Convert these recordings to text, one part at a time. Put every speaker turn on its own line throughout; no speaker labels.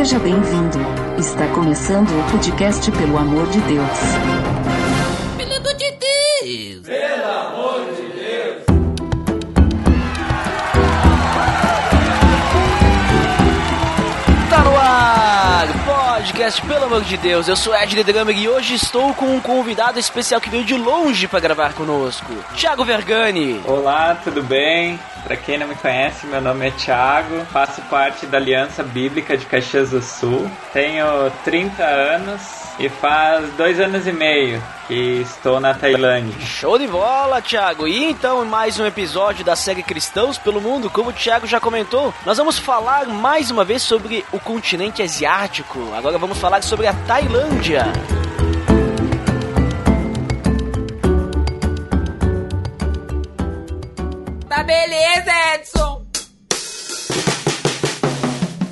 Seja bem-vindo. Está começando o podcast Pelo Amor de Deus.
Pelo amor de Deus!
Pelo amor de Deus!
Tá no ar! Podcast, pelo amor de Deus, eu sou Ed Drummer e hoje estou com um convidado especial que veio de longe para gravar conosco, Thiago Vergani.
Olá, tudo bem? Para quem não me conhece, meu nome é Thiago, faço parte da Aliança Bíblica de Caxias do Sul, tenho 30 anos e faz dois anos e meio que estou na Tailândia.
Show de bola, Thiago! E então, mais um episódio da série Cristãos pelo Mundo, como o Thiago já comentou, nós vamos falar mais uma vez sobre o continente asiático. Agora vamos falar sobre a Tailândia.
Tá beleza, Edson!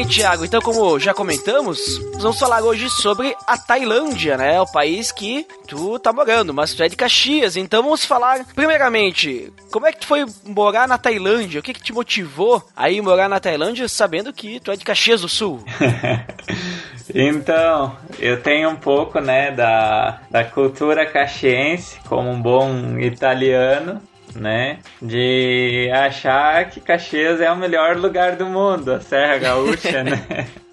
bem, Thiago. Então, como já comentamos, vamos falar hoje sobre a Tailândia, né? O país que tu tá morando, mas tu é de Caxias. Então, vamos falar, primeiramente, como é que tu foi morar na Tailândia? O que que te motivou a ir morar na Tailândia sabendo que tu é de Caxias do Sul?
Então, eu tenho um pouco, né, da, da cultura caxiense, como um bom italiano, né, de achar que Caxias é o melhor lugar do mundo, a Serra Gaúcha, né?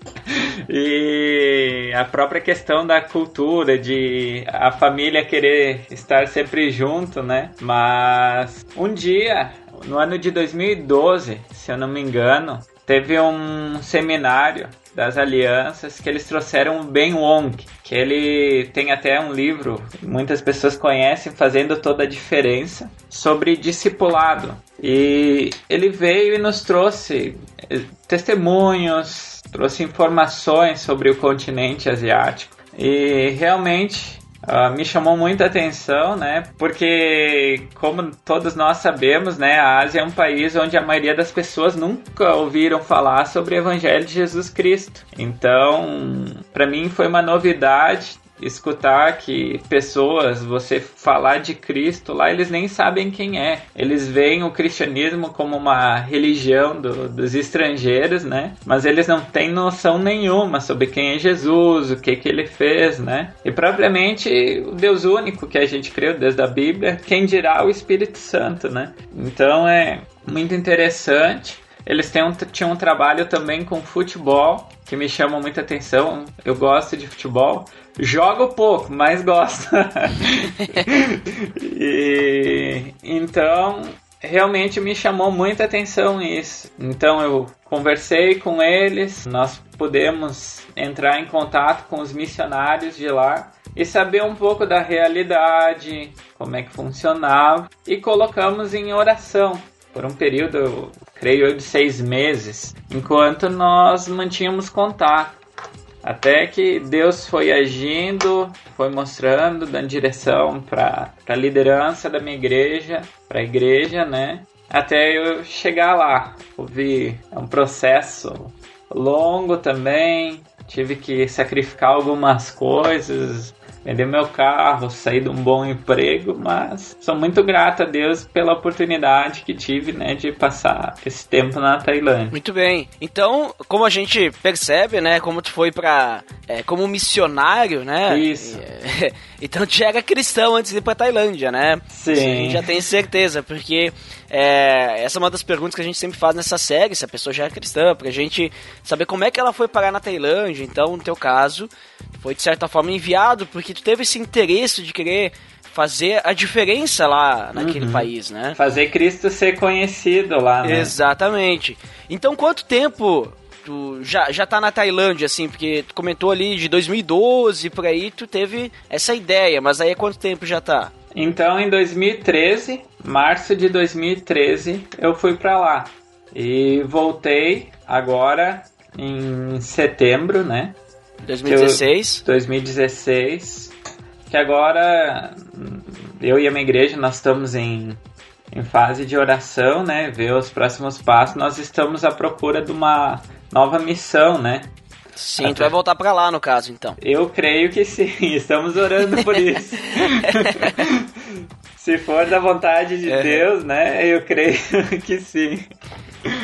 E a própria questão da cultura, de a família querer estar sempre junto, né? Mas um dia, no ano de 2012, se eu não me engano, teve um seminário das alianças que eles trouxeram o Ben Wong, que ele tem até um livro, muitas pessoas conhecem, fazendo toda a diferença, sobre discipulado. E ele veio e nos trouxe eh, testemunhos, trouxe informações sobre o continente asiático. E realmente Uh, me chamou muita atenção, né? Porque, como todos nós sabemos, né, a Ásia é um país onde a maioria das pessoas nunca ouviram falar sobre o Evangelho de Jesus Cristo. Então, para mim foi uma novidade escutar que pessoas, você falar de Cristo lá, eles nem sabem quem é. Eles veem o cristianismo como uma religião do, dos estrangeiros, né? Mas eles não têm noção nenhuma sobre quem é Jesus, o que que ele fez, né? E propriamente o Deus único que a gente creu desde a Bíblia, quem dirá o Espírito Santo, né? Então é muito interessante. Eles têm um, tinham um trabalho também com futebol que me chama muita atenção. Eu gosto de futebol. Jogo pouco, mas gosto. e, então, realmente me chamou muita atenção isso. Então eu conversei com eles, nós pudemos entrar em contato com os missionários de lá e saber um pouco da realidade, como é que funcionava e colocamos em oração por um período, creio eu, de seis meses, enquanto nós mantínhamos contato. Até que Deus foi agindo, foi mostrando, dando direção para a liderança da minha igreja, para a igreja, né? Até eu chegar lá. Houve um processo longo também, tive que sacrificar algumas coisas, vender meu carro, sair de um bom emprego, mas sou muito grato a Deus pela oportunidade que tive, né, de passar esse tempo na Tailândia.
Muito bem. Então, como a gente percebe, né, como tu foi para é, como missionário, né?
Isso.
E, então já era cristão antes de ir pra Tailândia, né?
Sim.
Já tem certeza, porque é, essa é uma das perguntas que a gente sempre faz nessa série, se a pessoa já é cristã, pra gente saber como é que ela foi parar na Tailândia. Então, no teu caso, foi de certa forma enviado porque tu teve esse interesse de querer fazer a diferença lá naquele
Uhum.
país, né?
Fazer Cristo ser conhecido lá, né?
Exatamente. Então, quanto tempo tu já, já tá na Tailândia, assim? Porque tu comentou ali de 2012, por aí, tu teve essa ideia, mas aí há quanto tempo já tá?
Então, em 2013, março de 2013, eu fui para lá. E voltei agora em setembro, né?
2016.
Eu, 2016. Que agora eu e a minha igreja nós estamos em, em fase de oração, né? Ver os próximos passos. Nós estamos à procura de uma nova missão, né?
Sim, Até... tu vai voltar para lá no caso, então.
Eu creio que sim, estamos orando por isso. Se for da vontade de é. Deus, né? Eu creio que sim.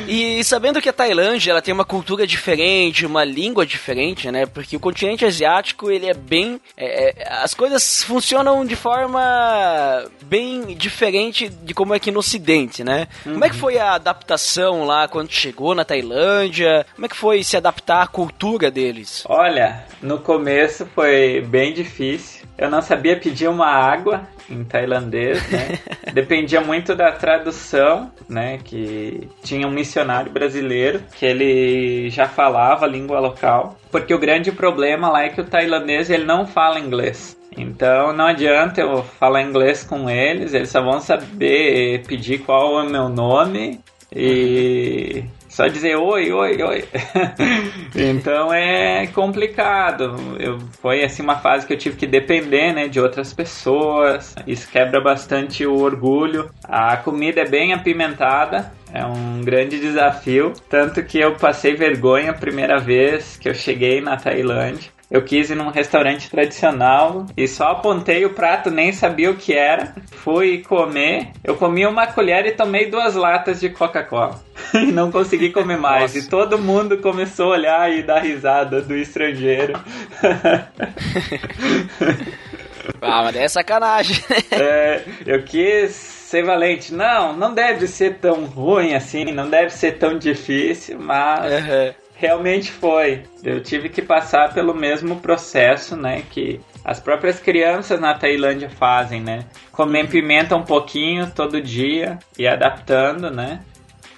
E sabendo que a Tailândia ela tem uma cultura diferente, uma língua diferente, né? Porque o continente asiático ele é bem, é, é, as coisas funcionam de forma bem diferente de como é aqui no Ocidente, né? Uhum. Como é que foi a adaptação lá quando chegou na Tailândia? Como é que foi se adaptar à cultura deles?
Olha, no começo foi bem difícil. Eu não sabia pedir uma água em tailandês, né? Dependia muito da tradução, né? Que tinha um missionário brasileiro que ele já falava a língua local, porque o grande problema lá é que o tailandês ele não fala inglês. Então não adianta eu falar inglês com eles, eles só vão saber pedir qual é o meu nome e só dizer oi, oi, oi. então é complicado. Eu, foi assim uma fase que eu tive que depender né, de outras pessoas. Isso quebra bastante o orgulho. A comida é bem apimentada. É um grande desafio. Tanto que eu passei vergonha a primeira vez que eu cheguei na Tailândia. Eu quis ir num restaurante tradicional e só apontei o prato, nem sabia o que era. Fui comer. Eu comi uma colher e tomei duas latas de Coca-Cola. e não consegui comer mais. Nossa. E todo mundo começou a olhar e dar risada do estrangeiro.
ah, mas é sacanagem.
é, eu quis ser valente. Não, não deve ser tão ruim assim, não deve ser tão difícil, mas uhum realmente foi. Eu tive que passar pelo mesmo processo, né, que as próprias crianças na Tailândia fazem, né? Comer pimenta um pouquinho todo dia e adaptando, né?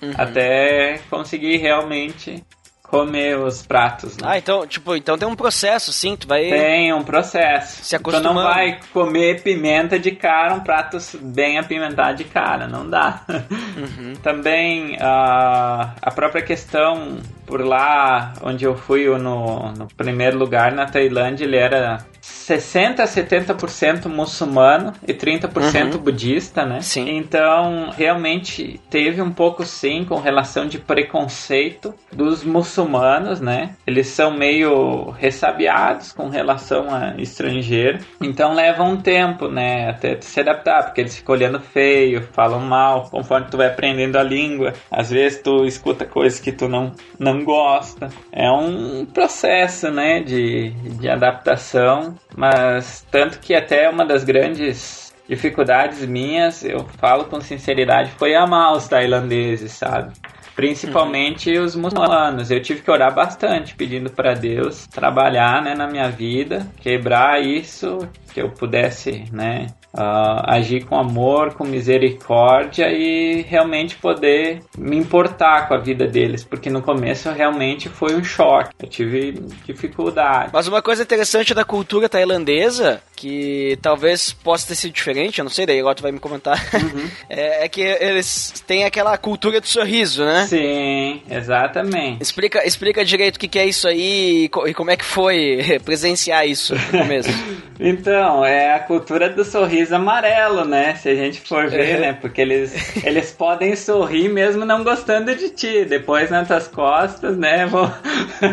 Uhum. Até conseguir realmente comer os pratos. Né?
Ah, então, tipo, então tem um processo, sim, tu vai...
Tem um processo.
Se acostumando.
Tu não vai comer pimenta de cara, um prato bem apimentado de cara, não dá. Uhum. Também uh, a própria questão por lá, onde eu fui no, no primeiro lugar na Tailândia, ele era 60 a 70% muçulmano e 30% uhum. budista, né?
Sim.
Então, realmente teve um pouco sim com relação de preconceito dos muçulmanos, né? Eles são meio ressabiados com relação a estrangeiro. Então leva um tempo, né, até se adaptar, porque eles ficam olhando feio, falam mal, conforme tu vai aprendendo a língua. Às vezes tu escuta coisas que tu não não gosta. É um processo, né, de, de adaptação, mas tanto que até uma das grandes dificuldades minhas, eu falo com sinceridade, foi amar os tailandeses, sabe? Principalmente os muçulmanos. Eu tive que orar bastante, pedindo para Deus trabalhar né, na minha vida, quebrar isso, que eu pudesse né, uh, agir com amor, com misericórdia e realmente poder me importar com a vida deles, porque no começo realmente foi um choque. Eu tive dificuldade.
Mas uma coisa interessante da cultura tailandesa, que talvez possa ter sido diferente, eu não sei, daí agora tu vai me comentar, uhum. é, é, que eles têm aquela cultura do sorriso, né?
Sim, exatamente.
Explica, explica direito o que, que é isso aí e como é que foi presenciar isso no começo.
então, é a cultura do sorriso sorriso amarelo, né? Se a gente for ver, né? Porque eles, eles podem sorrir mesmo não gostando de ti. Depois nas tuas costas, né? Vão,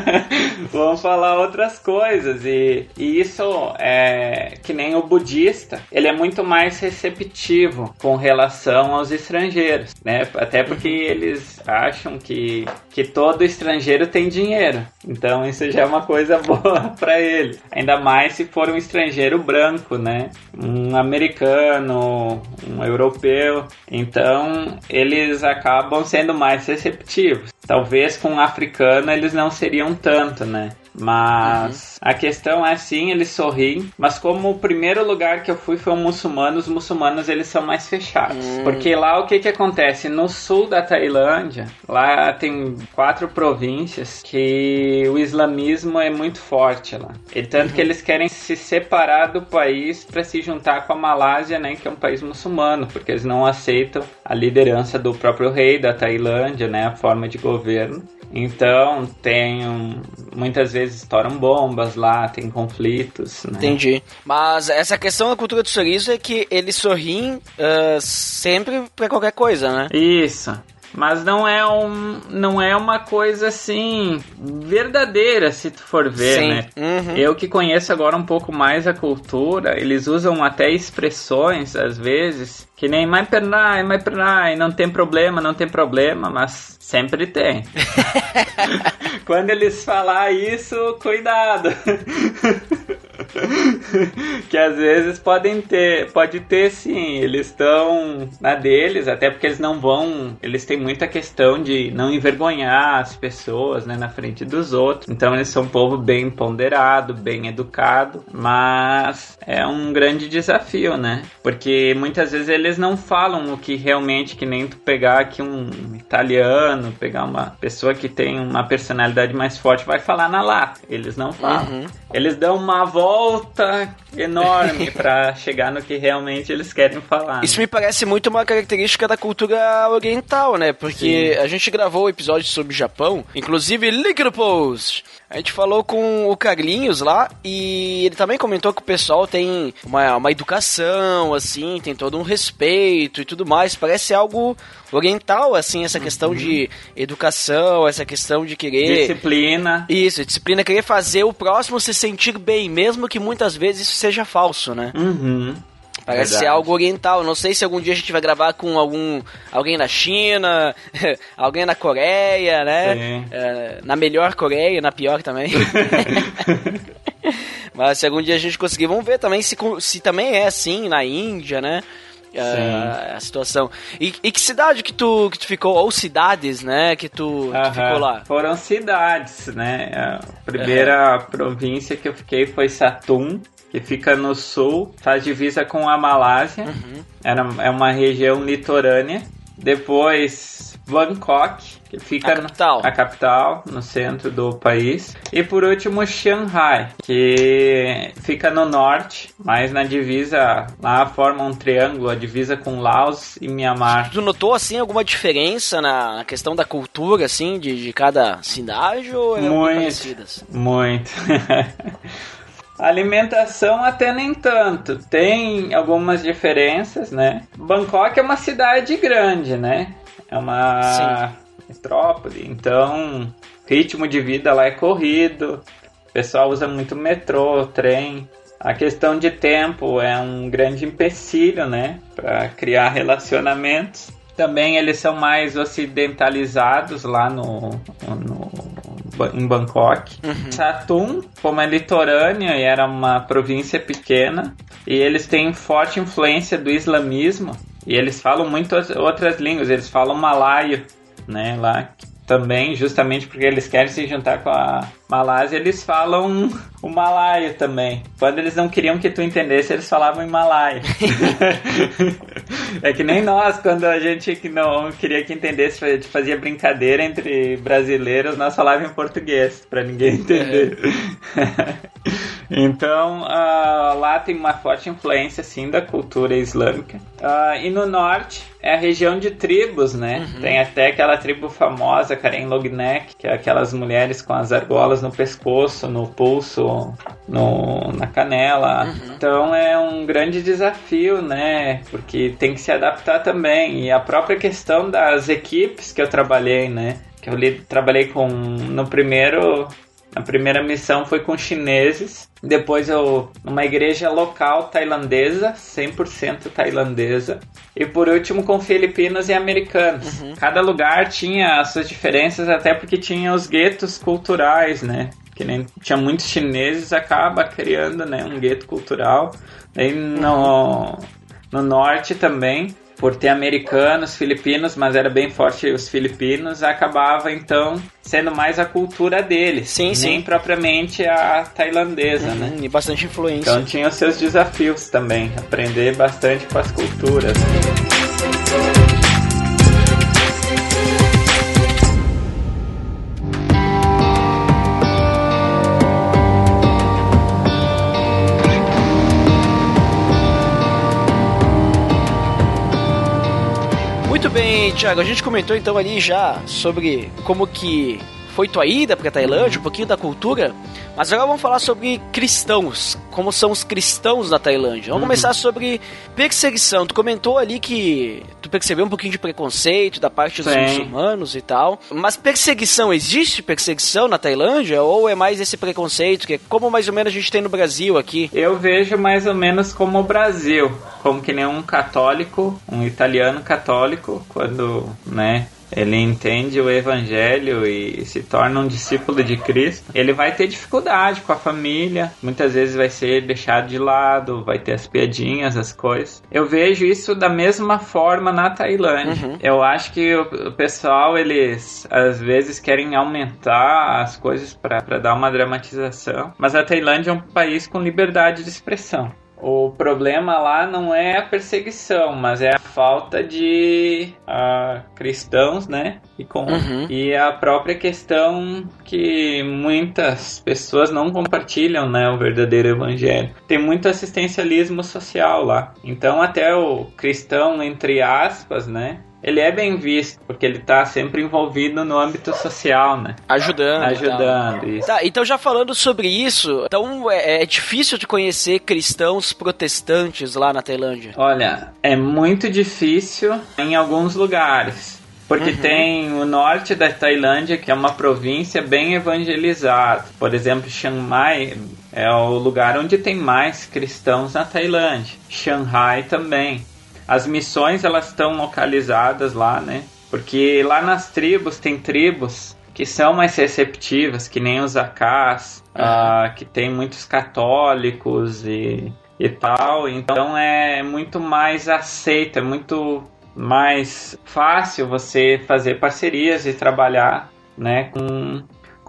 vão falar outras coisas. E, e isso é que nem o budista, ele é muito mais receptivo com relação aos estrangeiros, né? Até porque uhum. eles acham que, que todo estrangeiro tem dinheiro. Então isso já é uma coisa boa para ele. Ainda mais se for um estrangeiro branco, né? Um americano um europeu. Então, eles acabam sendo mais receptivos. Talvez com um africano eles não seriam tanto, né? Mas uhum. a questão é sim, eles sorriem. Mas como o primeiro lugar que eu fui foi um muçulmano, os muçulmanos eles são mais fechados. Uhum. Porque lá o que que acontece? No sul da Tailândia, lá tem quatro províncias que o islamismo é muito forte lá. E tanto uhum. que eles querem se separar do país para se juntar com a Malásia, né, que é um país muçulmano, porque eles não aceitam a liderança do próprio rei da Tailândia, né, a forma de governo. Então, tem um, muitas vezes estouram bombas lá, tem conflitos, né?
Entendi. Mas essa questão da cultura do sorriso é que eles sorriem uh, sempre pra qualquer coisa, né?
Isso mas não é um não é uma coisa assim verdadeira se tu for ver Sim. né uhum. eu que conheço agora um pouco mais a cultura eles usam até expressões às vezes que nem mais pernai mais pernai não tem problema não tem problema mas sempre tem quando eles falar isso cuidado que às vezes podem ter, pode ter sim, eles estão na deles, até porque eles não vão, eles têm muita questão de não envergonhar as pessoas, né, na frente dos outros. Então eles são um povo bem ponderado, bem educado, mas é um grande desafio, né? Porque muitas vezes eles não falam o que realmente que nem tu pegar aqui um italiano, pegar uma pessoa que tem uma personalidade mais forte vai falar na lata. Eles não falam. Uhum. Eles dão uma volta enorme para chegar no que realmente eles querem falar.
Isso né? me parece muito uma característica da cultura oriental, né? Porque Sim. a gente gravou o um episódio sobre o Japão, inclusive link no post. A gente falou com o Carlinhos lá e ele também comentou que o pessoal tem uma, uma educação, assim, tem todo um respeito e tudo mais. Parece algo oriental, assim, essa questão uhum. de educação, essa questão de querer.
Disciplina.
Isso, disciplina, querer fazer o próximo se sentir bem, mesmo que muitas vezes isso seja falso, né?
Uhum.
Parece Verdade. ser algo oriental. Não sei se algum dia a gente vai gravar com algum alguém na China, alguém na Coreia, né? É, na melhor Coreia, na pior também. Mas se algum dia a gente conseguir, vamos ver também se, se também é assim na Índia, né? a, a situação. E, e, que cidade que tu, que tu ficou? Ou cidades, né? Que tu, tu ficou lá?
Foram cidades, né? A primeira província que eu fiquei foi Satum, que fica no sul, faz divisa com a Malásia. Uhum. Era, é uma região litorânea. Depois, Bangkok, que fica
a capital.
a capital, no centro do país. E por último, Shanghai, que fica no norte, mas na divisa, lá forma um triângulo, a divisa com Laos e Myanmar.
Tu notou, assim, alguma diferença na questão da cultura, assim, de, de cada cidade ou é muito?
Muito. Alimentação até nem tanto. Tem algumas diferenças, né? Bangkok é uma cidade grande, né? É uma Sim metrópole, então ritmo de vida lá é corrido, o pessoal usa muito metrô, trem. A questão de tempo é um grande empecilho, né, para criar relacionamentos. Também eles são mais ocidentalizados lá no, no em Bangkok. Uhum. Satum, como é litorânea e era uma província pequena, e eles têm forte influência do islamismo, e eles falam muitas outras línguas, eles falam malaio, né, lá também, justamente porque eles querem se juntar com a Malásia, eles falam o malaio também. Quando eles não queriam que tu entendesse, eles falavam em malaio. é que nem nós, quando a gente não queria que entendesse, a gente fazia brincadeira entre brasileiros, nós falávamos em português, para ninguém entender. É. Então, uh, lá tem uma forte influência, sim, da cultura islâmica. Uh, e no norte é a região de tribos, né? Uhum. Tem até aquela tribo famosa, Karen Lognek, que é aquelas mulheres com as argolas no pescoço, no pulso, no, na canela. Uhum. Então é um grande desafio, né? Porque tem que se adaptar também. E a própria questão das equipes que eu trabalhei, né? Que eu li, trabalhei com no primeiro a primeira missão foi com chineses. Depois eu numa igreja local tailandesa, 100% tailandesa. E por último com filipinos e americanos. Uhum. Cada lugar tinha as suas diferenças, até porque tinha os guetos culturais, né? Que nem tinha muitos chineses, acaba criando né, um gueto cultural. Aí no, no norte também por ter americanos, filipinos, mas era bem forte os filipinos, acabava então sendo mais a cultura deles,
Sim,
nem
sim.
propriamente a tailandesa, né?
Hum, E bastante influência.
Então tinha os seus desafios também, aprender bastante com as culturas.
Bem, Thiago, a gente comentou então ali já sobre como que foi tua ida pra Tailândia, um pouquinho da cultura, mas agora vamos falar sobre cristãos, como são os cristãos na Tailândia. Vamos começar sobre perseguição. Tu comentou ali que tu percebeu um pouquinho de preconceito da parte dos
Sim.
muçulmanos e tal, mas perseguição, existe perseguição na Tailândia ou é mais esse preconceito que é como mais ou menos a gente tem no Brasil aqui?
Eu vejo mais ou menos como o Brasil, como que nem um católico, um italiano católico, quando, né, ele entende o evangelho e se torna um discípulo de Cristo, ele vai ter dificuldade com a família, muitas vezes vai ser deixado de lado, vai ter as piadinhas, as coisas. Eu vejo isso da mesma forma na Tailândia.
Uhum.
Eu acho que o pessoal, eles às vezes querem aumentar as coisas para dar uma dramatização, mas a Tailândia é um país com liberdade de expressão. O problema lá não é a perseguição, mas é a falta de ah, cristãos, né? E, com,
Uhum.
e a própria questão que muitas pessoas não compartilham, né? O verdadeiro evangelho. Tem muito assistencialismo social lá. Então até o cristão, entre aspas, né? Ele é bem visto, porque ele tá sempre envolvido no âmbito social, né?
Ajudando.
Ajudando, isso.
Tá, então já falando sobre isso, então é, é difícil de conhecer cristãos protestantes lá na Tailândia.
Olha, é muito difícil em alguns lugares. Porque
Uhum.
tem o norte da Tailândia, que é uma província bem evangelizada. Por exemplo, Chiang Mai é o lugar onde tem mais cristãos na Tailândia. Shanghai também. As missões elas estão localizadas lá, né? Porque lá nas tribos tem tribos que são mais receptivas, que nem os Akás, ah, que tem muitos católicos e, e tal. Então é muito mais aceito, é muito mais fácil você fazer parcerias e trabalhar né, com,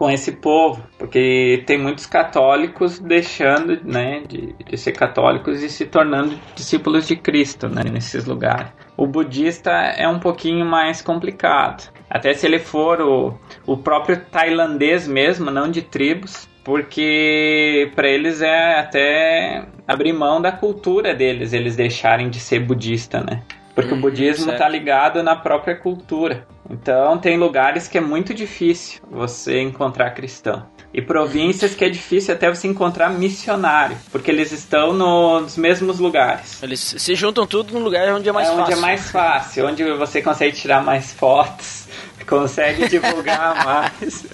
com esse povo, porque tem muitos católicos deixando né, de, de ser católicos e se tornando discípulos de Cristo né, nesses lugares. O budista é um pouquinho mais complicado, até se ele for o, o próprio tailandês mesmo, não de tribos, porque para eles é até abrir mão da cultura deles, eles deixarem de ser budista, né? Porque o budismo está ligado na própria cultura. Então tem lugares que é muito difícil você encontrar cristão. E províncias que é difícil até você encontrar missionário, porque eles estão nos mesmos lugares.
Eles se juntam tudo num lugar onde é mais
é onde
fácil.
é mais fácil, onde você consegue tirar mais fotos, consegue divulgar mais.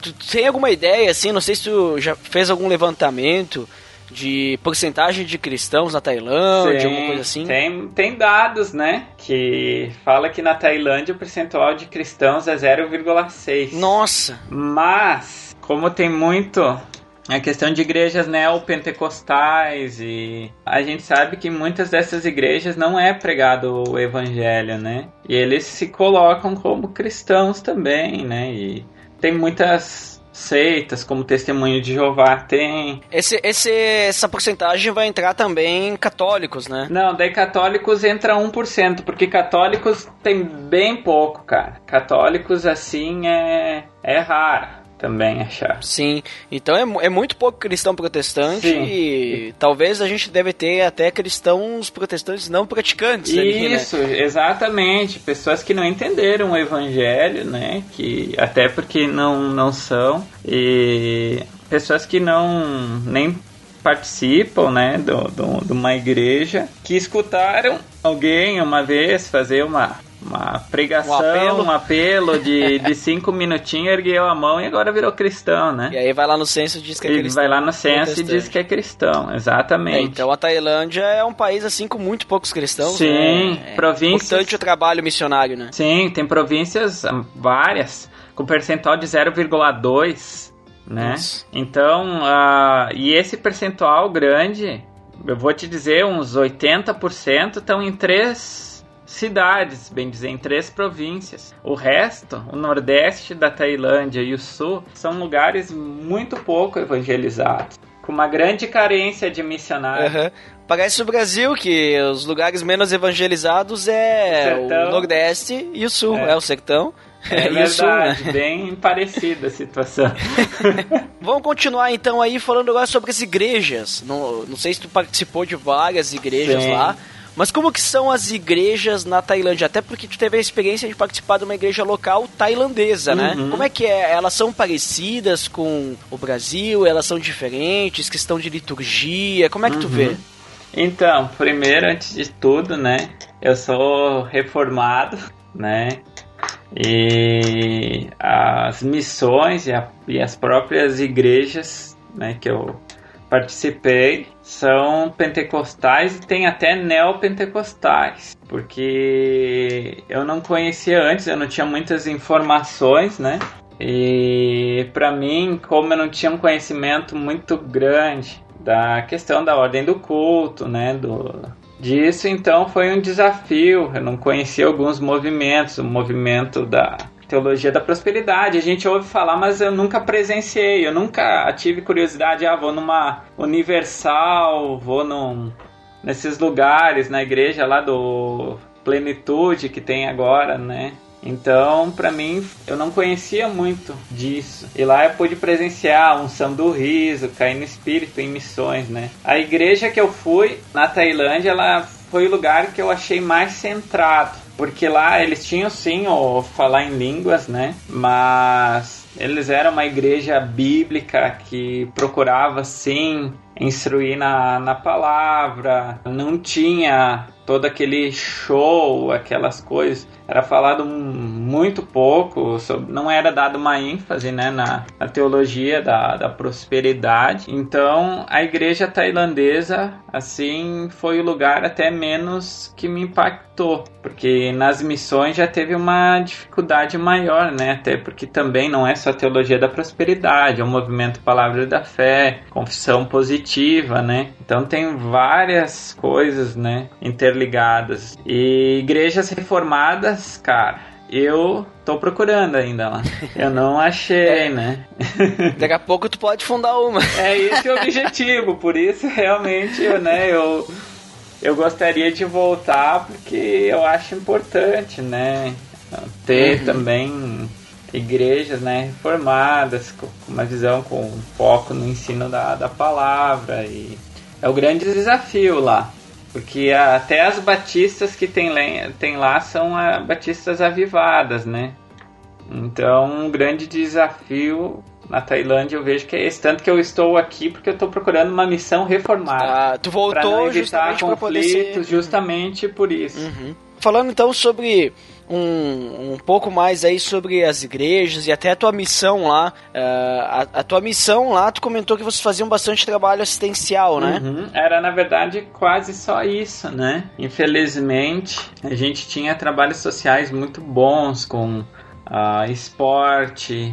Tu tem alguma ideia, assim, não sei se tu já fez algum levantamento de porcentagem de cristãos na Tailândia,
Sim,
alguma coisa assim?
Tem, tem dados, né? Que fala que na Tailândia o percentual de cristãos é 0,6.
Nossa!
Mas, como tem muito a questão de igrejas neopentecostais e a gente sabe que muitas dessas igrejas não é pregado o evangelho, né? E eles se colocam como cristãos também, né? E tem muitas seitas, como Testemunho de Jeová tem.
Esse, esse, essa porcentagem vai entrar também católicos, né?
Não, daí católicos entra 1%, porque católicos tem bem pouco, cara. Católicos assim é é raro também achar.
Sim, então é, é muito pouco cristão protestante
Sim.
e talvez a gente deve ter até cristãos protestantes não praticantes ali, né?
Isso, exatamente. Pessoas que não entenderam o evangelho, né? Que até porque não, não são. E pessoas que não nem participam, né? Do, do- de uma igreja. Que escutaram alguém uma vez fazer uma, uma pregação,
Um apelo.
um apelo de, de cinco minutinhos, ergueu a mão e agora virou cristão, né?
E aí vai lá no censo e diz que é
Ele
cristão.
vai lá no censo e diz que é cristão, exatamente.
É, então a Tailândia é um país assim com muito poucos cristãos.
Sim,
né? É
províncias-
importante o trabalho missionário, né?
Sim, tem províncias hum, várias com percentual de 0,2, né?
Nossa.
Então, ah, e esse percentual grande eu vou te dizer, uns 80% estão em três cidades, bem dizer, em três províncias. O resto, o nordeste da Tailândia e o sul, são lugares muito pouco evangelizados, com uma grande carência de missionários.
Uhum. Parece o Brasil, que os lugares menos evangelizados é o, o Nordeste e o Sul, é, é o sertão.
É
e
verdade, o Sul, né? bem parecida a situação.
Vamos continuar então aí falando agora sobre as igrejas. Não, não sei se tu participou de várias igrejas Sim. lá, mas como que são as igrejas na Tailândia? Até porque tu teve a experiência de participar de uma igreja local tailandesa, né? Uhum. Como é que é? Elas são parecidas com o Brasil? Elas são diferentes? Questão de liturgia? Como é que tu vê?
Uhum. Então, primeiro, antes de tudo, né? Eu sou reformado, né? E as missões e, a, e as próprias igrejas, né, que eu participei são pentecostais e tem até neopentecostais, porque eu não conhecia antes, eu não tinha muitas informações, né? E para mim, como eu não tinha um conhecimento muito grande da questão da ordem do culto, né, do disso, então foi um desafio. Eu não conhecia alguns movimentos, o movimento da teologia da prosperidade. A gente ouve falar, mas eu nunca presenciei, eu nunca tive curiosidade, ah, vou numa universal, vou num nesses lugares na igreja lá do Plenitude que tem agora, né? Então, para mim, eu não conhecia muito disso. E lá eu pude presenciar a unção do riso, cair no espírito em missões, né? A igreja que eu fui na Tailândia, ela foi o lugar que eu achei mais centrado. Porque lá eles tinham sim o falar em línguas, né? Mas eles eram uma igreja bíblica que procurava sim instruir na, na palavra, não tinha todo aquele show, aquelas coisas era falado muito pouco, sobre, não era dado uma ênfase né, na, na teologia da, da prosperidade. Então, a igreja tailandesa, assim, foi o lugar até menos que me impactou, porque nas missões já teve uma dificuldade maior, né? Até porque também não é só teologia da prosperidade, é um movimento Palavra da Fé, confissão positiva, né? Então tem várias coisas, né, interligadas. E igrejas reformadas cara, eu tô procurando ainda lá. Eu não achei, né?
Daqui a pouco tu pode fundar uma.
É esse o objetivo, por isso realmente, né, eu eu gostaria de voltar porque eu acho importante, né, ter uhum. também igrejas, né, reformadas com uma visão com foco no ensino da, da palavra e é o grande desafio lá. Porque até as batistas que tem, tem lá são a, batistas avivadas, né? Então, um grande desafio na Tailândia eu vejo que é esse. Tanto que eu estou aqui porque eu estou procurando uma missão reformada.
Ah, tu voltou justamente para poder ser...
justamente por isso.
Uhum. Falando então sobre um, um pouco mais aí sobre as igrejas e até a tua missão lá. Uh, a, a, tua missão lá, tu comentou que vocês faziam bastante trabalho assistencial, né?
Uhum. Era, na verdade, quase só isso, né? Infelizmente, a gente tinha trabalhos sociais muito bons com uh, esporte,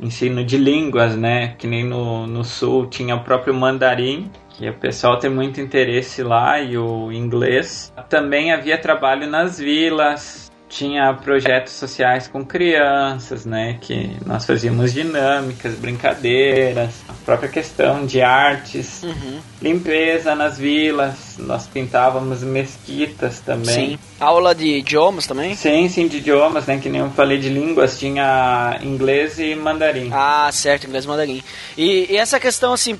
ensino de línguas, né? Que nem no, no sul tinha o próprio mandarim, que o pessoal tem muito interesse lá, e o inglês. Também havia trabalho nas vilas, tinha projetos sociais com crianças, né? Que nós fazíamos dinâmicas, brincadeiras, a própria questão de artes, uhum. limpeza nas vilas, nós pintávamos mesquitas também.
Sim. Aula de idiomas também?
Sim, sim, de idiomas, né? Que nem eu falei de línguas, tinha inglês e mandarim.
Ah, certo, inglês e mandarim. E, e essa questão, assim,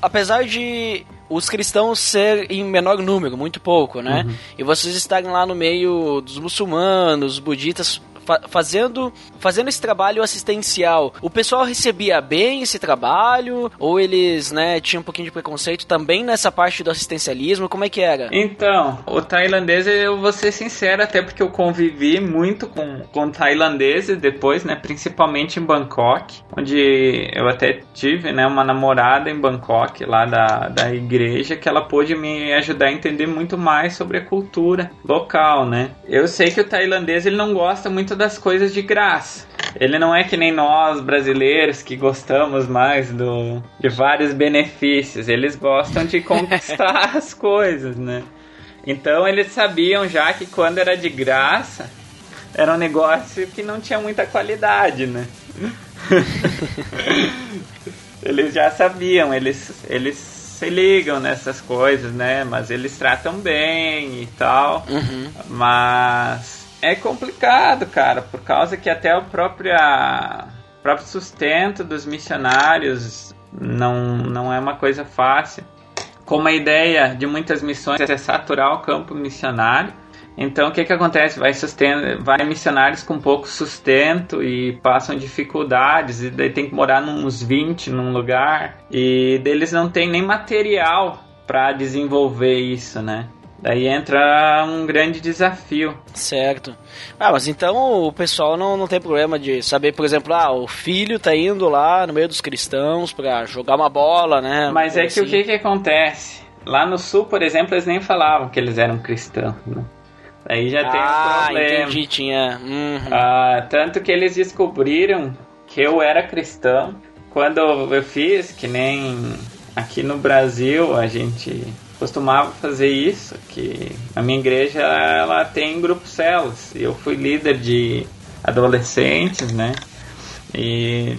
apesar de os cristãos ser em menor número, muito pouco, né? Uhum. E vocês estarem lá no meio dos muçulmanos, budistas, fa fazendo, fazendo esse trabalho assistencial, o pessoal recebia bem esse trabalho? Ou eles, né, tinham um pouquinho de preconceito também nessa parte do assistencialismo? Como é que era?
Então, o tailandês, eu vou ser sincero, até porque eu convivi muito com, com tailandeses depois, né, principalmente em Bangkok, onde eu até tive, né, uma namorada em Bangkok, lá da, da igreja, que ela pôde me ajudar a entender muito mais sobre a cultura local, né. Eu sei que o tailandês, ele não gosta muito das coisas de graça. Ele não é que nem nós brasileiros que gostamos mais do, de vários benefícios. Eles gostam de conquistar as coisas, né? Então eles sabiam já que quando era de graça, era um negócio que não tinha muita qualidade, né? eles já sabiam, eles, eles se ligam nessas coisas, né? Mas eles tratam bem e tal.
Uhum.
Mas é complicado, cara, por causa que até o próprio, a, próprio sustento dos missionários não, não é uma coisa fácil. Como a ideia de muitas missões é saturar o campo missionário, então o que que acontece? Vai, vai missionários com pouco sustento e passam dificuldades e daí tem que morar uns 20 num lugar e deles não tem nem material para desenvolver isso, né? Daí entra um grande desafio.
Certo. Ah, mas então o pessoal não, não tem problema de saber, por exemplo, ah, o filho tá indo lá no meio dos cristãos para jogar uma bola, né?
Mas é que
assim.
o que que acontece? Lá no sul, por exemplo, eles nem falavam que eles eram cristãos, né? Aí já tem um
Ah,
problema.
entendi, tinha. Uhum.
Ah, tanto que eles descobriram que eu era cristão quando eu fiz, que nem aqui no Brasil a gente costumava fazer isso, que a minha igreja ela tem grupos e eu fui líder de adolescentes, né? E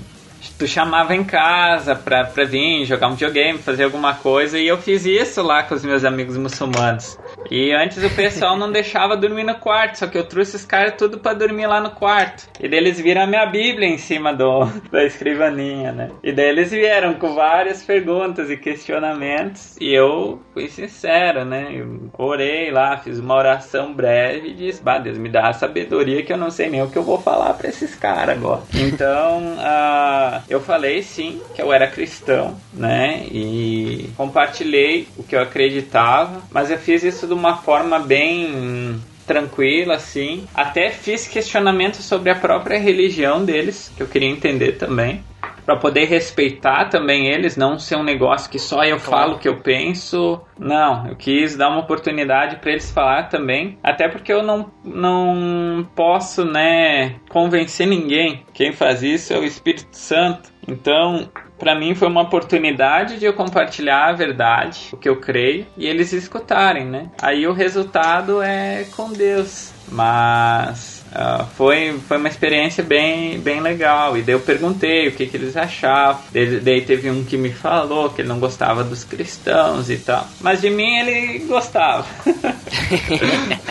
tu chamava em casa pra, pra vir jogar um videogame, fazer alguma coisa, e eu fiz isso lá com os meus amigos muçulmanos. E antes o pessoal não deixava dormir no quarto, só que eu trouxe os caras tudo pra dormir lá no quarto. E daí eles viram a minha Bíblia em cima do, da escrivaninha, né? E daí eles vieram com várias perguntas e questionamentos, e eu fui sincero, né? Eu orei lá, fiz uma oração breve e disse: Bah, Deus, me dá a sabedoria que eu não sei nem o que eu vou falar pra esses caras agora. Então, ah, eu falei sim que eu era cristão, né? E compartilhei o que eu acreditava, mas eu fiz isso de uma forma bem tranquila, assim. Até fiz questionamentos sobre a própria religião deles, que eu queria entender também. Pra poder respeitar também eles, não ser um negócio que só eu falo o que eu penso. Não, eu quis dar uma oportunidade para eles falar também. Até porque eu não, não posso, né, convencer ninguém. Quem faz isso é o Espírito Santo. Então, para mim foi uma oportunidade de eu compartilhar a verdade, o que eu creio, e eles escutarem, né? Aí o resultado é com Deus. Mas ah, foi, foi uma experiência bem, bem legal. E daí eu perguntei o que, que eles achavam. Daí, daí teve um que me falou que ele não gostava dos cristãos e tal. Mas de mim ele gostava.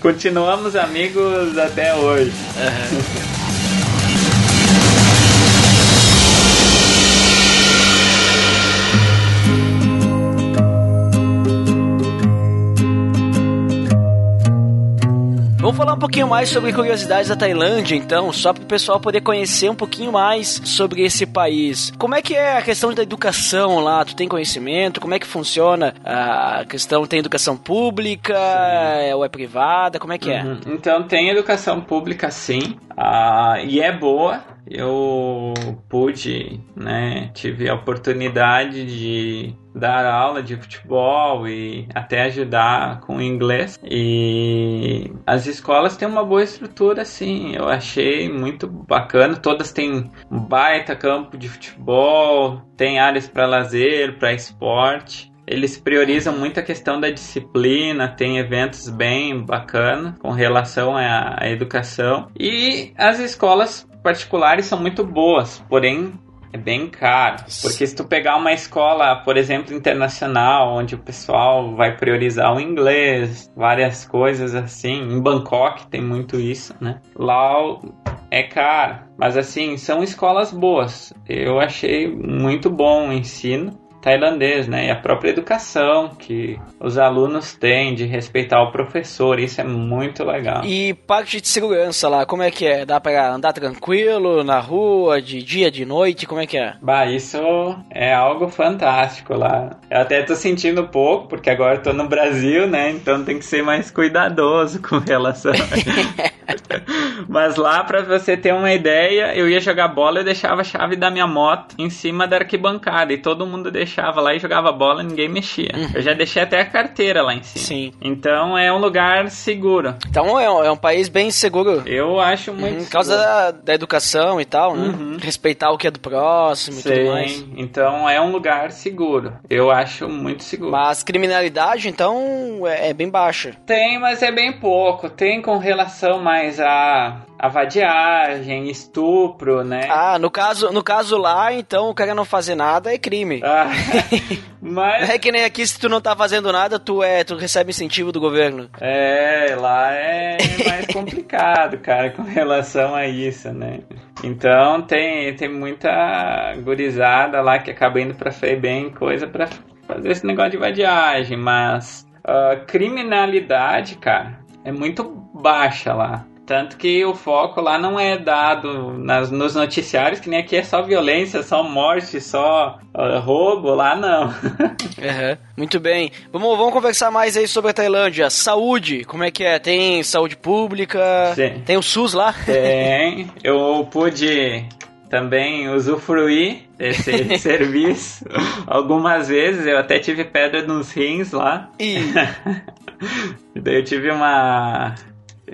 Continuamos amigos até hoje.
Vamos falar um pouquinho mais sobre curiosidades da Tailândia, então, só para o pessoal poder conhecer um pouquinho mais sobre esse país. Como é que é a questão da educação lá? Tu tem conhecimento? Como é que funciona a questão? Tem educação pública é, ou é privada? Como é que é?
Uhum. Então tem educação pública sim, ah, e é boa. Eu pude, né, tive a oportunidade de dar aula de futebol e até ajudar com inglês. E as escolas têm uma boa estrutura, sim. Eu achei muito bacana. Todas têm um baita campo de futebol, tem áreas para lazer, para esporte. Eles priorizam muito a questão da disciplina, tem eventos bem bacanas com relação à educação. E as escolas particulares são muito boas, porém é bem caro. Porque se tu pegar uma escola, por exemplo, internacional, onde o pessoal vai priorizar o inglês, várias coisas assim, em Bangkok tem muito isso, né? Lá é caro. Mas assim, são escolas boas. Eu achei muito bom o ensino tailandês, né? E a própria educação que os alunos têm de respeitar o professor, isso é muito legal.
E parte de segurança lá, como é que é? Dá pra andar tranquilo na rua, de dia, de noite, como é que é?
Bah, isso é algo fantástico lá. Eu até tô sentindo pouco, porque agora eu tô no Brasil, né? Então tem que ser mais cuidadoso com relação Mas lá, pra você ter uma ideia, eu ia jogar bola e deixava a chave da minha moto em cima da arquibancada. E todo mundo deixava lá e jogava bola e ninguém mexia. Eu já deixei até a carteira lá em cima.
Sim.
Então é um lugar seguro.
Então é um, é um país bem seguro.
Eu acho muito
Por causa da, da educação e tal, né?
Uhum.
Respeitar o que é do próximo e tudo mais.
Sim, então é um lugar seguro. Eu acho muito seguro.
Mas criminalidade, então, é, é bem baixa.
Tem, mas é bem pouco. Tem com relação mais a, a vadiagem, estupro, né?
Ah, no caso, no caso lá, então, o cara não fazer nada é crime.
Ah, mas
é que nem aqui, se tu não tá fazendo nada, tu é, tu recebe incentivo do governo.
é, lá é mais complicado, cara, com relação a isso, né? Então tem, tem muita gurizada lá que acaba indo pra FEBEM, coisa pra fazer esse negócio de vadiagem, mas ah, criminalidade, cara, é muito baixa lá. Tanto que o foco lá não é dado nas, nos noticiários, que nem aqui é só violência, só morte, só ah, roubo, lá não.
Aham. Muito bem. Vamos, vamos conversar mais aí sobre a Tailândia. Saúde, como é que é? Tem saúde pública?
Sim.
Tem o SUS lá?
Tem, eu pude também usufruir desse serviço algumas vezes, eu até tive pedra nos rins lá.
E
Daí eu tive uma.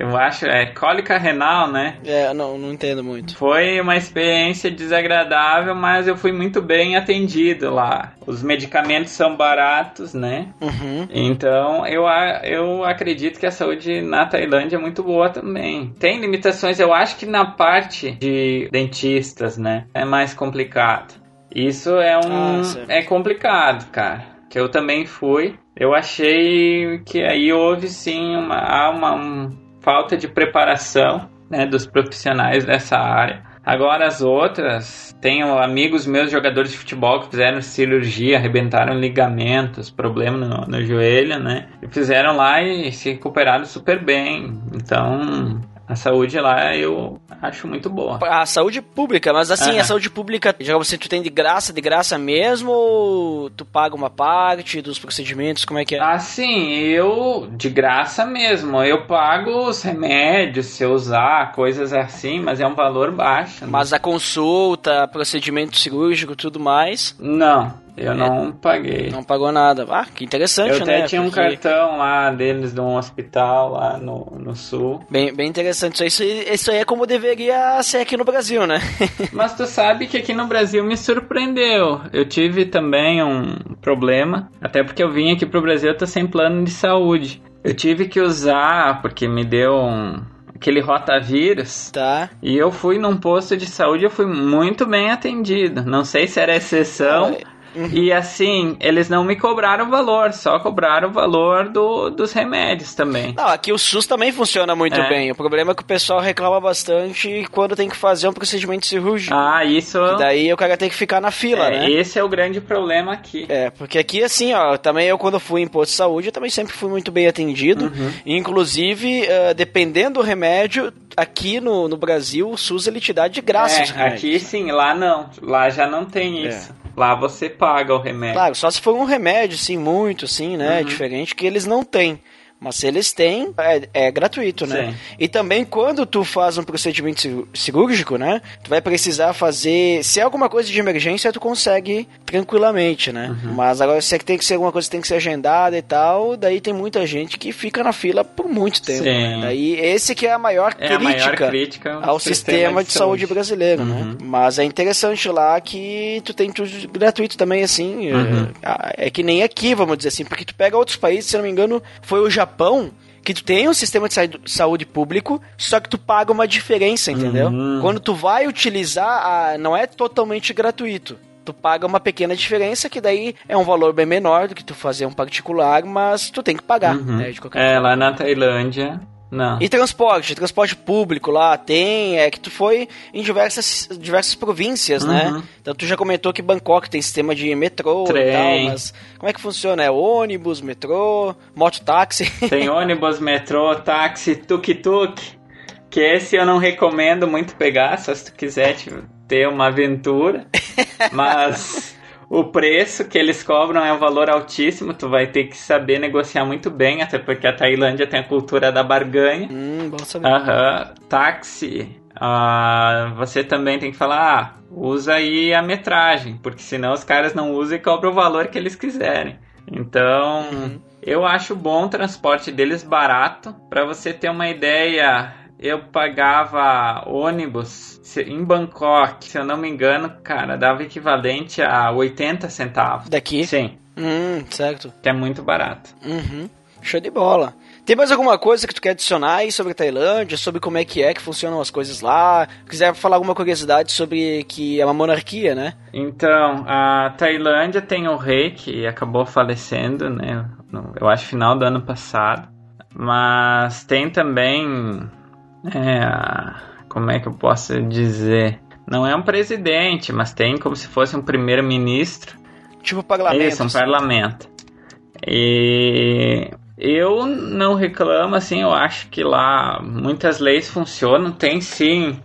Eu acho, é cólica renal, né?
é, não, não entendo muito.
Foi uma experiência desagradável, mas eu fui muito bem atendido lá. Os medicamentos são baratos, né?
Uhum.
Então eu, eu acredito que a saúde na Tailândia é muito boa também. Tem limitações, eu acho que na parte de dentistas, né? É mais complicado. Isso é um.
Ah,
é complicado, cara. Que eu também fui. Eu achei que aí houve sim uma, há uma um- falta de preparação né, dos profissionais dessa área. Agora as outras, tenho amigos meus jogadores de futebol que fizeram cirurgia, arrebentaram ligamentos, problema no, no joelho, né? E fizeram lá e se recuperaram super bem. Então, a saúde lá eu acho muito boa.
A saúde pública, mas assim, a saúde pública, já você tu tem de graça, de graça mesmo, ou tu paga uma parte dos procedimentos, como é que é?
Assim, eu de graça mesmo. Eu pago os remédios se eu usar, coisas assim, mas é um valor baixo. né?
Mas a consulta, procedimento cirúrgico, tudo mais,
Não, eu não paguei.
não pagou nada. Ah, que interessante,
eu até
né?
tinha um
Porque-
cartão lá deles de um hospital lá no, no sul.
Bem, bem interessante. Isso aí, isso aí é como deveria ser aqui no Brasil, né?
Mas tu sabe que aqui no Brasil me surpreendeu. Eu tive também um problema, até porque eu vim aqui pro Brasil, eu tô sem plano de saúde. Eu tive que usar, porque me deu um, aquele rotavírus.
tá.
E eu fui num posto de saúde, eu fui muito bem atendido. Não sei se era exceção. E assim, eles não me cobraram o valor, só cobraram o valor do, dos remédios também.
Não, aqui o SUS também funciona muito
É.
bem. O problema é que o pessoal reclama bastante quando tem que fazer um procedimento cirúrgico.
Ah, isso.
Daí o cara tem que ficar na fila,
é,
né?
Esse é o grande problema aqui.
É, porque aqui, assim, ó, também eu quando fui em posto de saúde, eu também sempre fui muito bem atendido.
Uhum.
Inclusive, eh, dependendo do remédio, aqui no, no Brasil, o SUS ele te dá de graça
É, aqui sim, lá não. Lá já não tem
É.
isso. Lá você paga o remédio.
Claro, só se for um remédio, assim, muito, assim, né,
Uhum.
diferente, que eles não têm. Mas se eles têm, é, é gratuito, né?
Sim.
E também quando tu faz um procedimento cirúrgico, né? Tu vai precisar fazer. Se é alguma coisa de emergência, tu consegue tranquilamente, né?
Uhum.
Mas agora se é que tem que ser alguma coisa que tem que ser agendada e tal, daí tem muita gente que fica na fila por muito tempo.
Sim.
Né? Daí esse que é a maior
É a maior
crítica.
crítica
Ao sistema, de saúde, brasileiro, né?
Uhum.
Mas é interessante lá que tu tem tudo gratuito também, assim. é-
Uhum.
É, que nem aqui, vamos dizer assim, porque tu pega outros países, se não me engano, foi o Japão. Que tu tem um sistema de sa- saúde público, só que tu paga uma diferença, entendeu?
Uhum.
Quando tu vai utilizar, a- não é totalmente gratuito. Tu paga uma pequena diferença, que daí é um valor bem menor do que tu fazer um particular, mas tu tem que pagar,
Uhum.
né? De qualquer
É,
forma.
lá na Tailândia, não.
E transporte, transporte público lá tem, é que tu foi em diversas, diversas províncias, né?
Uhum.
Então tu já comentou que Bangkok tem sistema de metrô e
Trem.
tal, mas como é que funciona? É ônibus, metrô, mototáxi?
Tem ônibus, metrô, táxi, tuk-tuk. Que esse eu não recomendo muito pegar, só se tu quiser te- ter uma aventura. Mas o preço que eles cobram é um valor altíssimo, tu vai ter que saber negociar muito bem, até porque a Tailândia tem a cultura da barganha.
Hum, bom saber.
Aham, táxi. Ah, você também tem que falar, ah, usa aí a metragem, porque senão os caras não usam e cobram o valor que eles quiserem. Então,
Uhum.
eu acho bom o transporte deles barato. Para você ter uma ideia, eu pagava ônibus em Bangkok, se eu não me engano, cara, dava equivalente a 80 centavos.
Daqui?
Sim,
Hum, certo.
que é muito barato.
Uhum. Show de bola. Tem mais alguma coisa que tu quer adicionar aí sobre a Tailândia, sobre como é que é que funcionam as coisas lá? Quiser falar alguma curiosidade sobre que é uma monarquia, né?
Então, a Tailândia tem o rei que acabou falecendo, né? Eu acho final do ano passado. Mas tem também. É, como é que eu posso dizer? Não é um presidente, mas tem como se fosse um primeiro-ministro.
Tipo parlamento.
Isso, um
assim.
parlamento. E eu não reclamo, assim, eu acho que lá muitas leis funcionam. Tem sim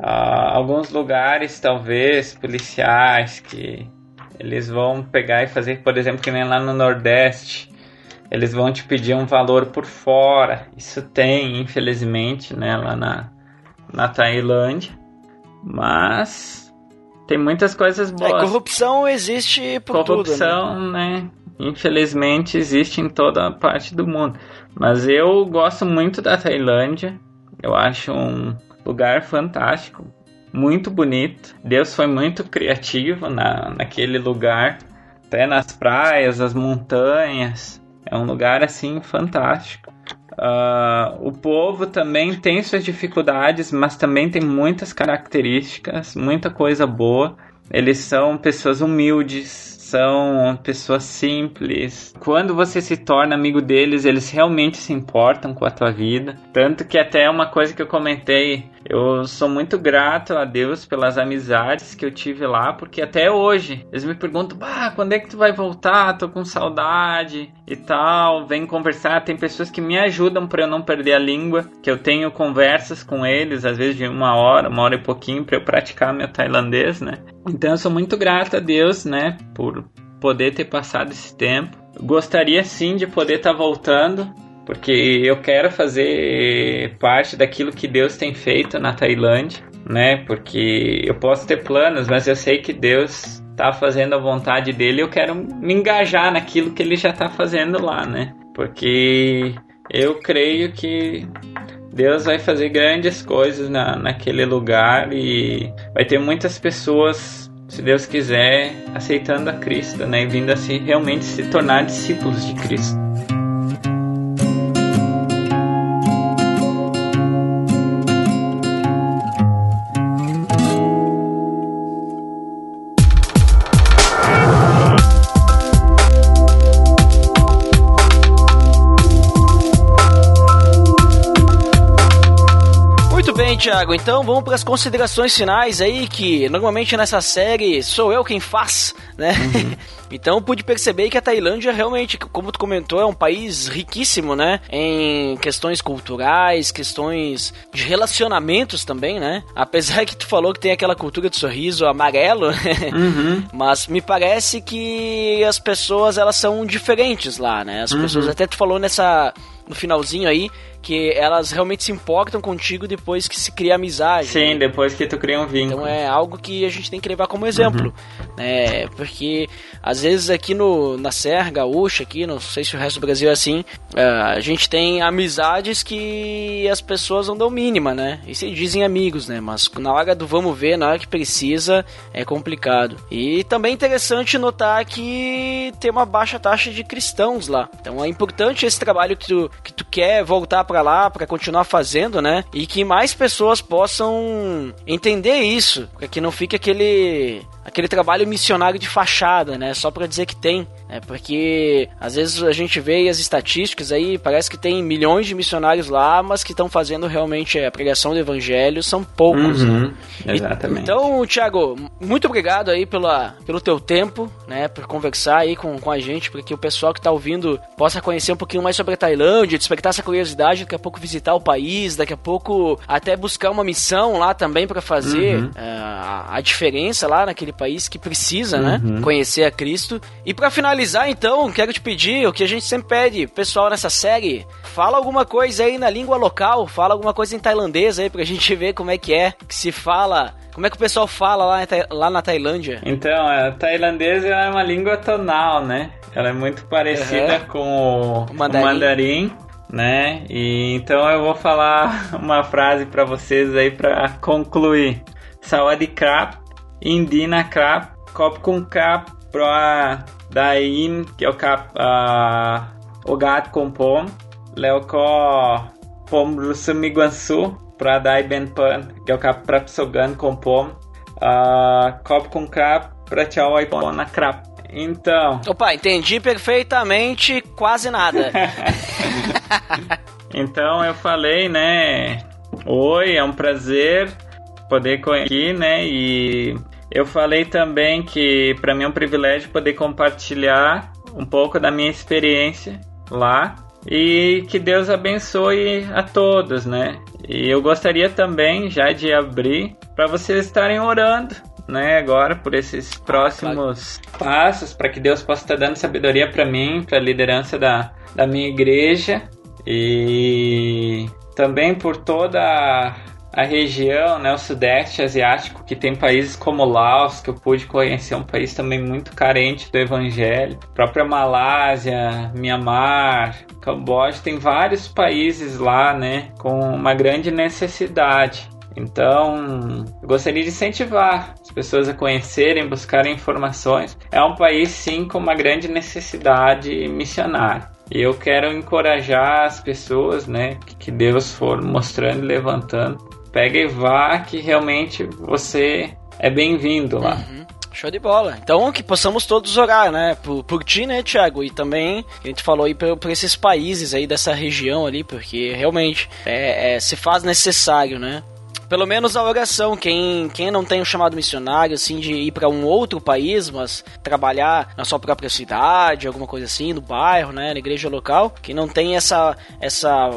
ah, alguns lugares, talvez, policiais, que eles vão pegar e fazer, por exemplo, que nem lá no Nordeste. Eles vão te pedir um valor por fora. Isso tem, infelizmente, né, lá na, na Tailândia. Mas tem muitas coisas
É,
boas
corrupção existe por tudo, né?
corrupção, né? Infelizmente existe em toda parte do mundo. Mas eu gosto muito da Tailândia. Eu acho um lugar fantástico, muito bonito. Deus foi muito criativo na, naquele lugar, até nas praias, as montanhas. É um lugar assim fantástico. Ah, o povo também tem suas dificuldades, mas também tem muitas características, muita coisa boa. Eles são pessoas humildes, são pessoas simples. Quando você se torna amigo deles, eles realmente se importam com a tua vida. Tanto que até uma coisa que eu comentei, eu sou muito grato a Deus pelas amizades que eu tive lá, porque até hoje eles me perguntam: "Bah, quando é que tu vai voltar? Tô com saudade" e tal. Vem conversar, tem pessoas que me ajudam para eu não perder a língua, que eu tenho conversas com eles, às vezes de uma hora, uma hora e pouquinho para eu praticar meu tailandês, né? Então eu sou muito grato a Deus, né, por poder ter passado esse tempo. Gostaria sim de poder estar voltando, porque eu quero fazer parte daquilo que Deus tem feito na Tailândia, né? Porque eu posso ter planos, mas eu sei que Deus está fazendo a vontade dele. Eu quero me engajar naquilo que ele já está fazendo lá, né? Porque eu creio que Deus vai fazer grandes coisas na, naquele lugar e vai ter muitas pessoas, se Deus quiser, aceitando a Cristo, né? E vindo a se realmente se tornar discípulos de Cristo.
Thiago. Então vamos para as considerações finais aí, que normalmente nessa série sou eu quem faz, né? então pude perceber que a Tailândia realmente, como tu comentou, é um país riquíssimo, né? Em questões culturais, questões de relacionamentos também, né? Apesar que tu falou que tem aquela cultura de sorriso amarelo, mas me parece que as pessoas elas são diferentes lá, né? As pessoas até tu falou nessa no finalzinho aí que elas realmente se importam contigo depois que se cria amizade.
Sim,
né?
depois que tu cria um vínculo.
Então é algo que a gente tem que levar como exemplo, né? Porque às vezes aqui no, na Serra Gaúcha, aqui, não sei se o resto do Brasil é assim, ah, a gente tem amizades que as pessoas não dão mínima, né? E se dizem amigos, né? Mas na hora do vamos ver, na hora que precisa, é complicado. E também é interessante notar que tem uma baixa taxa de cristãos lá. Então é importante esse trabalho que tu, que tu quer voltar pra lá, pra continuar fazendo, né? E que mais pessoas possam entender isso, para que não fique aquele aquele trabalho missionário de fachada, né? Só pra dizer que tem, né? Porque às vezes a gente vê as estatísticas aí, parece que tem milhões de missionários lá, mas que estão fazendo realmente a pregação do evangelho são poucos, né?
Uhum, exatamente.
Então, Thiago, muito obrigado aí pela, pelo teu tempo, né, por conversar aí com, com a gente, para que o pessoal que tá ouvindo possa conhecer um pouquinho mais sobre a Tailândia, despertar essa curiosidade viagem, daqui a pouco visitar o país, daqui a pouco até buscar uma missão lá também para fazer uh, a, a, diferença lá naquele país que precisa, né?
Uhum.
Conhecer a Cristo. E para finalizar, então, quero te pedir o que a gente sempre pede, pessoal, nessa série, fala alguma coisa aí na língua local, fala alguma coisa em tailandês aí pra gente ver como é que é que se fala como é que o pessoal fala lá, lá na Tailândia?
Então, a tailandês é uma língua tonal, né? Ela é muito parecida uhum. com o, mandarim. o, mandarim. Né? E então eu vou falar uma frase para vocês aí para concluir. Sawadee krap, indina krap, kop com krap pra dain, que é o cap, uh, o gato com pom, leo ko pom rusumi guansu, pra dai ben pan, que é o cap prapsogan com pom, uh, kop com krap, pra tchau pom na krap. Então.
Opa, entendi perfeitamente quase nada.
então eu falei, né? Oi, é um prazer poder aqui, né? E eu falei também que para mim é um privilégio poder compartilhar um pouco da minha experiência lá e que Deus abençoe a todos, né? E eu gostaria também já de abrir para vocês estarem orando né, agora por esses próximos ah, claro. passos, para que Deus possa estar dando sabedoria para mim, para a liderança da, da minha igreja e também por toda a região, né, o sudeste asiático, que tem países como Laos, que eu pude conhecer, um país também muito carente do evangelho, a própria Malásia, Mianmar, Camboja, tem vários países lá, né, com uma grande necessidade. Então, eu gostaria de incentivar as pessoas a conhecerem, buscarem informações. É um país, sim, com uma grande necessidade missionária. E eu quero encorajar as pessoas, né, que Deus for mostrando e levantando. Pega e vá, que realmente você é bem-vindo lá.
Uhum. Show de bola. Então, que possamos todos orar, né? Por, por ti, né, Thiago? E também, a gente falou aí por, por esses países aí dessa região ali, porque realmente é, é, se faz necessário, né? Pelo menos a oração, quem, quem não tem um chamado missionário, assim, de ir para um outro país, mas trabalhar na sua própria cidade, alguma coisa assim, no bairro, né, na igreja local, quem não tem essa, essa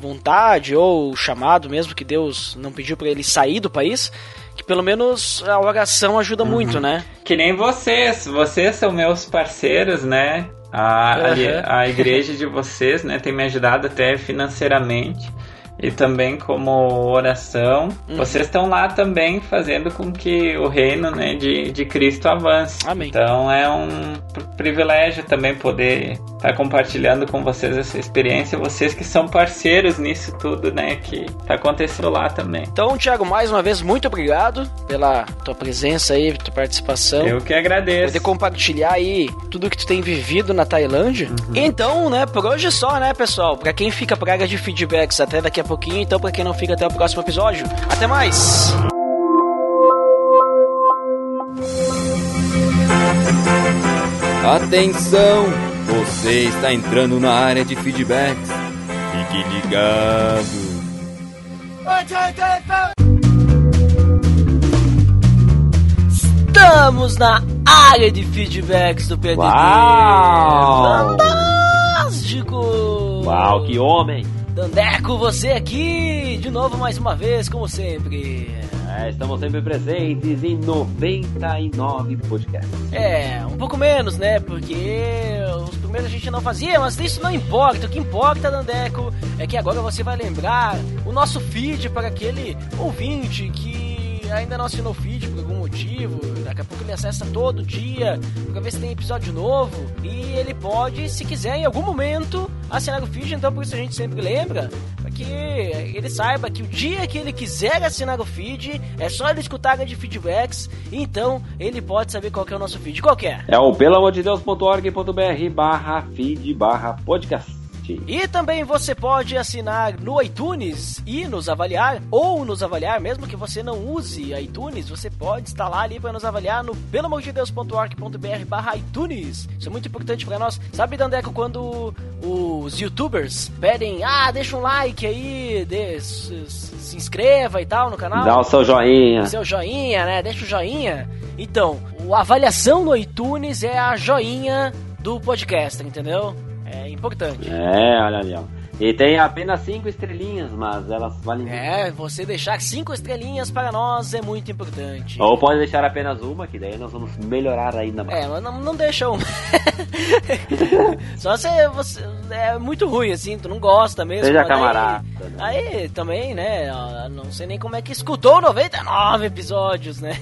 vontade ou chamado mesmo que Deus não pediu para ele sair do país, que pelo menos a oração ajuda uhum. muito, né?
Que nem vocês, vocês são meus parceiros, né? A, uhum. a, a igreja de vocês, né, tem me ajudado até financeiramente e também como oração. Uhum. Vocês estão lá também fazendo com que o reino né, de, de Cristo avance.
Amém.
Então é um privilégio também poder estar tá compartilhando com vocês essa experiência. Vocês que são parceiros nisso tudo, né? Que está acontecendo lá também.
Então, Thiago, mais uma vez, muito obrigado pela tua presença aí, tua participação.
Eu que agradeço.
Poder compartilhar aí tudo que tu tem vivido na Tailândia. Uhum. Então, né, por hoje só, né, pessoal? Para quem fica praga de feedbacks até daqui a pouquinho, então para quem não fica até o próximo episódio. Até mais!
Atenção! Você está entrando na área de feedbacks. Fique ligado!
Estamos na área de feedbacks do PDD.
Uau!
Fantástico!
Uau, que homem!
Dandeco, você aqui de novo mais uma vez, como sempre.
É, estamos sempre presentes em 99 podcasts.
É, um pouco menos, né? Porque os primeiros a gente não fazia, mas isso não importa. O que importa, Dandeco, é que agora você vai lembrar o nosso feed para aquele ouvinte que ainda não assinou o feed por algum motivo, daqui a pouco ele acessa todo dia para ver se tem episódio novo e ele pode, se quiser, em algum momento assinar o feed. Então, por isso a gente sempre lembra que ele saiba que o dia que ele quiser assinar o feed é só ele escutar a de feedbacks. Então, ele pode saber qual é o nosso feed. Qual é?
É o pelamordedeus.org.br/barra feed barra podcast.
E também você pode assinar no iTunes e nos avaliar, ou nos avaliar, mesmo que você não use iTunes, você pode instalar ali para nos avaliar no pelamordedeus.org.br barra iTunes. Isso é muito importante para nós. Sabe, Dandeco, quando os youtubers pedem, ah, deixa um like aí, dê, se, se inscreva e tal no canal.
Dá o seu joinha.
Seu joinha, né? Deixa o joinha. Então, a avaliação no iTunes é a joinha do podcast, entendeu? É importante.
É, olha ali, ó. E tem apenas cinco estrelinhas, mas elas valem muito.
É, você deixar cinco estrelinhas para nós é muito importante.
Ou pode deixar apenas uma, que daí nós vamos melhorar ainda mais.
É, mas não, não deixa uma. Só se você é muito ruim, assim, tu não gosta mesmo.
Seja
daí-
camarada, né?
Aí, também, né? Não sei nem como é que escutou 99 episódios, né?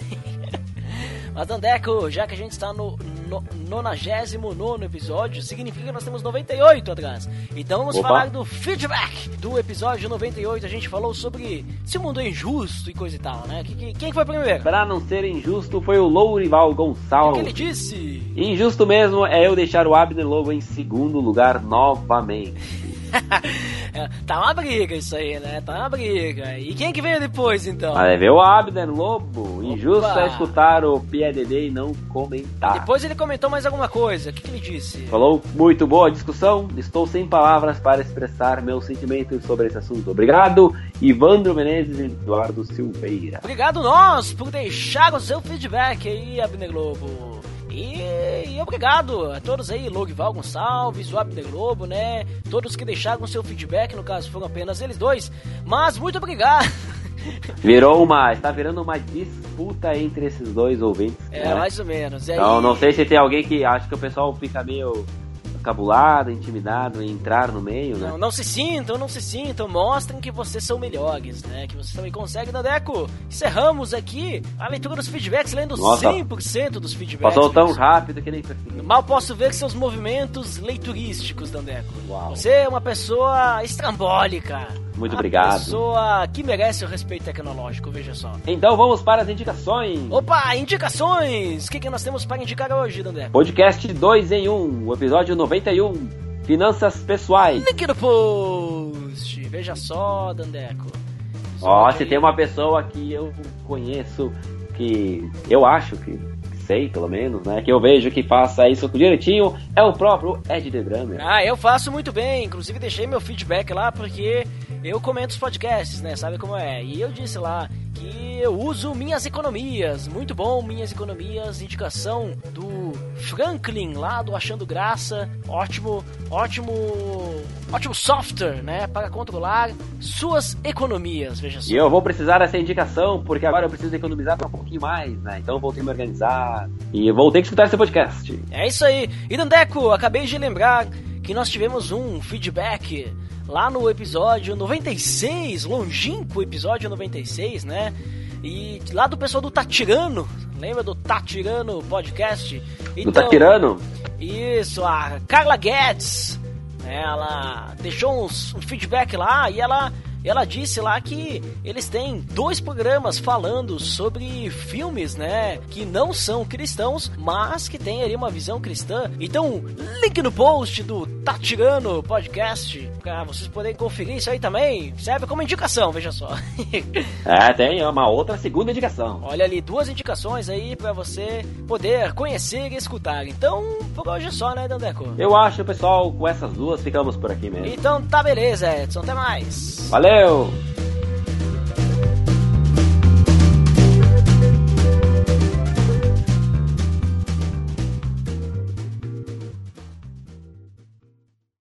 Mas Dandeco, já que a gente está no, no 99 episódio, significa que nós temos 98 atrás. Então vamos
Opa.
falar do feedback do episódio 98. A gente falou sobre se o mundo é injusto e coisa e tal, né? Que- que- Quem foi primeiro?
Pra não ser injusto, foi o Lourival
O que
Gonçalves.
ele disse?
Injusto mesmo é eu deixar o Abner Lobo em segundo lugar novamente.
É, tá uma briga isso aí, né? Tá uma briga. E quem que veio depois, então?
Mas é ver o Abner Lobo. Injusto
Opa.
é escutar o PDD e não comentar.
Depois ele comentou mais alguma coisa. O que, que ele disse?
Falou muito boa discussão. Estou sem palavras para expressar meus sentimentos sobre esse assunto. Obrigado, Ivandro Menezes e Eduardo Silveira.
Obrigado nós por deixar o seu feedback aí, Abner Globo. E, e obrigado a todos aí, Logival Gonçalves, o Abner Globo, né? Todos que deixaram seu feedback, no caso foram apenas eles dois. Mas muito obrigado.
Virou uma. Está virando uma disputa entre esses dois ouvintes.
É,
né?
mais ou menos. E aí,
Então, não sei se tem alguém que acha que o pessoal fica meio cabulado, intimidado em entrar no meio, né?
Não, não se sintam, não se sintam, mostrem que vocês são melhores, né? Que vocês também conseguem, Dandeco. Encerramos aqui a leitura dos feedbacks, lendo
Nossa.
100% dos feedbacks.
Passou tão rápido que nem.
Mal posso ver seus movimentos leiturísticos, Dandeco.
Uau.
Você é uma pessoa estrambólica.
Muito
uma
obrigado.
pessoa que merece o respeito tecnológico, veja só.
Então vamos para as indicações.
Opa, indicações! O que, que nós temos para indicar hoje, Dandeco?
Podcast 2 em 1, o episódio 91, Finanças Pessoais.
Link no post. Veja só, Dandeco.
Ó,
Episódio
se tem uma pessoa que eu conheço, que eu acho que sei, pelo menos, né? Que eu vejo que faça isso direitinho, é o próprio Ed The Drummer.
Ah, eu faço muito bem. Inclusive deixei meu feedback lá porque eu comento os podcasts, né? Sabe como é? E eu disse lá que eu uso minhas economias. Muito bom, minhas economias. Indicação do Franklin lá do Achando Graça. Ótimo, ótimo, ótimo software, né? Para controlar suas economias. Veja só.
E eu vou precisar dessa indicação, porque agora eu preciso economizar um pouquinho mais, né? Então eu vou ter que me organizar e vou ter que escutar esse podcast.
É isso aí. E Dandeco, acabei de lembrar que nós tivemos um feedback lá no episódio 96, longínquo episódio 96, né? E lá do pessoal do Tatirano, lembra do Tatirano Podcast?
Não tá tirando?
Isso, a Carla Guedes, ela deixou uns, um feedback lá e ela, ela disse lá que eles têm dois programas falando sobre filmes, né, que não são cristãos, mas que têm ali uma visão cristã. Então, link no post do Tatirano Podcast, pra vocês poderem conferir isso aí também. Serve como indicação, veja só.
É, tem uma outra segunda indicação.
Olha ali, duas indicações aí pra você poder conhecer e escutar. Então, por hoje é só, né, Dandeco?
Eu acho, pessoal, com essas duas ficamos por aqui mesmo.
Então tá beleza, Edson. Até mais.
Valeu!